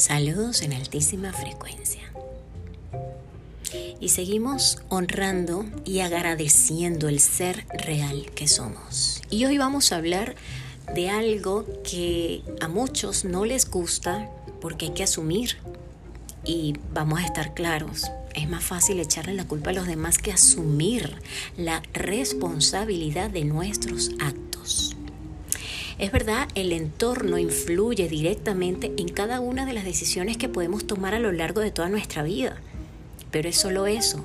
Saludos en altísima frecuencia. Y seguimos honrando y agradeciendo el ser real que somos. Y hoy vamos a hablar de algo que a muchos no les gusta porque hay que asumir. Y vamos a estar claros, es más fácil echarle la culpa a los demás que asumir la responsabilidad de nuestros actos. Es verdad, el entorno influye directamente en cada una de las decisiones que podemos tomar a lo largo de toda nuestra vida. Pero es solo eso,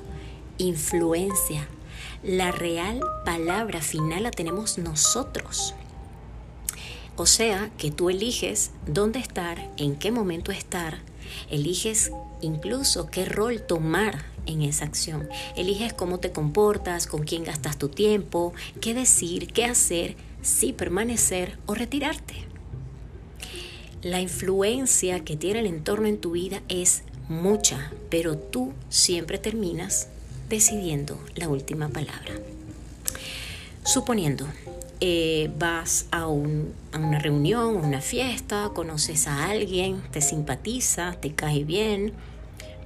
influencia. La real palabra final la tenemos nosotros. O sea, que tú eliges dónde estar, en qué momento estar, eliges incluso qué rol tomar en esa acción, eliges cómo te comportas, con quién gastas tu tiempo, qué decir, qué hacer si permanecer o retirarte. La influencia que tiene el entorno en tu vida es mucha, pero tú siempre terminas decidiendo la última palabra. Suponiendo, eh, vas a, una reunión, una fiesta, conoces a alguien, te simpatiza, te cae bien,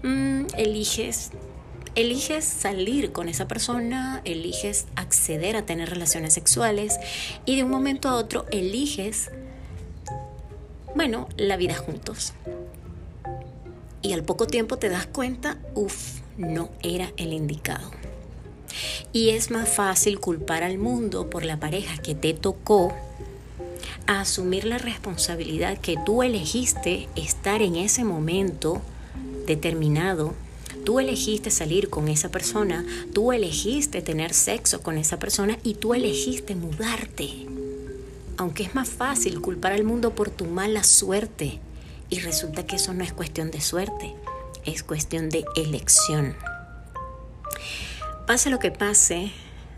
mm, eliges eliges salir con esa persona, eliges acceder a tener relaciones sexuales y de un momento a otro eliges, bueno, la vida juntos. Y al poco tiempo te das cuenta, uff, no era el indicado. Y es más fácil culpar al mundo por la pareja que te tocó a asumir la responsabilidad que tú elegiste estar en ese momento determinado Tú elegiste salir con esa persona, tú elegiste tener sexo con esa persona y tú elegiste mudarte. Aunque es más fácil culpar al mundo por tu mala suerte y resulta que eso no es cuestión de suerte, es cuestión de elección. Pase lo que pase,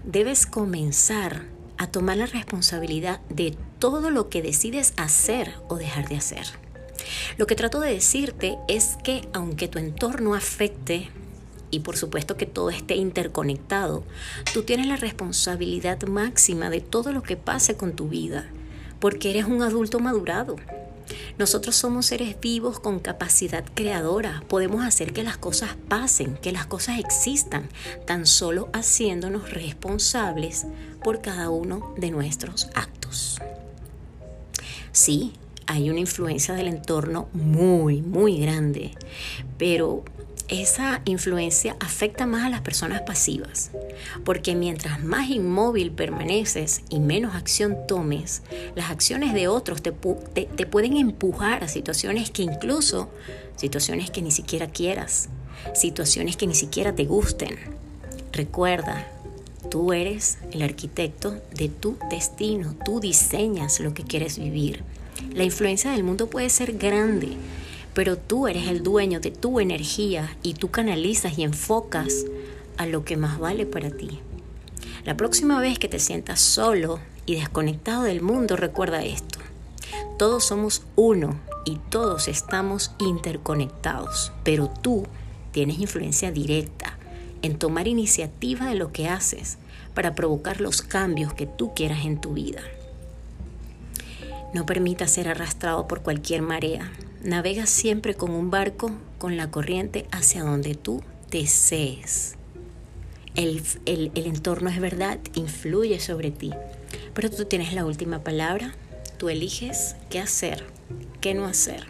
debes comenzar a tomar la responsabilidad de todo lo que decides hacer o dejar de hacer. Lo que trato de decirte es que aunque tu entorno afecte, y por supuesto que todo esté interconectado, tú tienes la responsabilidad máxima de todo lo que pase con tu vida, porque eres un adulto madurado. Nosotros somos seres vivos con capacidad creadora. Podemos hacer que las cosas pasen, que las cosas existan, tan solo haciéndonos responsables por cada uno de nuestros actos. Sí, hay una influencia del entorno muy, muy grande, pero esa influencia afecta más a las personas pasivas, porque mientras más inmóvil permaneces y menos acción tomes, las acciones de otros te, te, pueden empujar a situaciones que incluso, situaciones que ni siquiera quieras, situaciones que ni siquiera te gusten. Recuerda, tú eres el arquitecto de tu destino, tú diseñas lo que quieres vivir. La influencia del mundo puede ser grande, pero tú eres el dueño de tu energía y tú canalizas y enfocas a lo que más vale para ti. La próxima vez que te sientas solo y desconectado del mundo, recuerda esto. Todos somos uno y todos estamos interconectados, pero tú tienes influencia directa en tomar iniciativa de lo que haces para provocar los cambios que tú quieras en tu vida. No permita ser arrastrado por cualquier marea. Navega siempre con un barco con la corriente hacia donde tú desees. El, el, el entorno es verdad, influye sobre ti, pero tú tienes la última palabra. Tú eliges qué hacer, qué no hacer.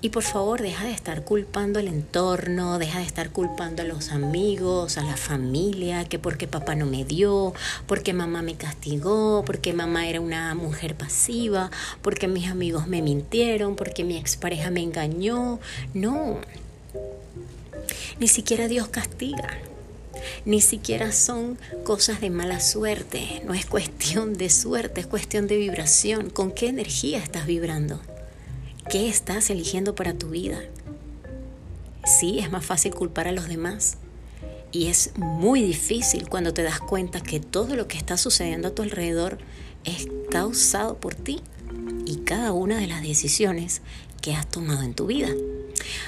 Y por favor, deja de estar culpando al entorno, deja de estar culpando a los amigos, a la familia, que porque papá no me dio, porque mamá me castigó, porque mamá era una mujer pasiva, porque mis amigos me mintieron, porque mi expareja me engañó. No, ni siquiera Dios castiga. Ni siquiera son cosas de mala suerte, no es cuestión de suerte, es cuestión de vibración. ¿Con qué energía estás vibrando? ¿Qué estás eligiendo para tu vida? Sí, es más fácil culpar a los demás. Y es muy difícil cuando te das cuenta que todo lo que está sucediendo a tu alrededor es causado por ti y cada una de las decisiones que has tomado en tu vida.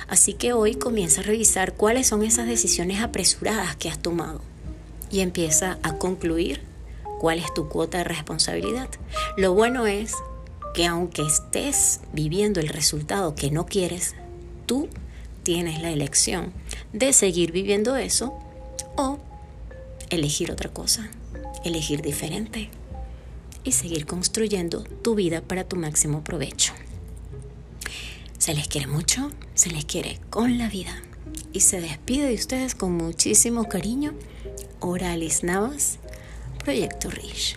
Así que hoy comienza a revisar cuáles son esas decisiones apresuradas que has tomado y empieza a concluir cuál es tu cuota de responsabilidad. Lo bueno es que aunque estés viviendo el resultado que no quieres, tú tienes la elección de seguir viviendo eso o elegir otra cosa, elegir diferente y seguir construyendo tu vida para tu máximo provecho. Se les quiere mucho, se les quiere con la vida y se despide de ustedes con muchísimo cariño. Oralis Navas, Proyecto Rich.